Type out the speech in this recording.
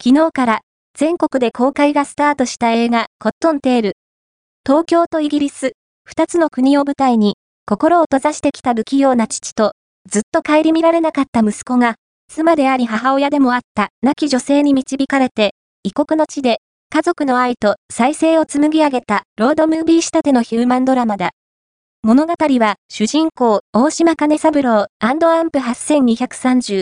昨日から全国で公開がスタートした映画コットンテール。東京とイギリス、二つの国を舞台に心を閉ざしてきた不器用な父とずっと顧みられなかった息子が妻であり母親でもあった亡き女性に導かれて異国の地で家族の愛と再生を紡ぎ上げたロードムービー仕立てのヒューマンドラマだ。物語は主人公大島金三郎アンプ8230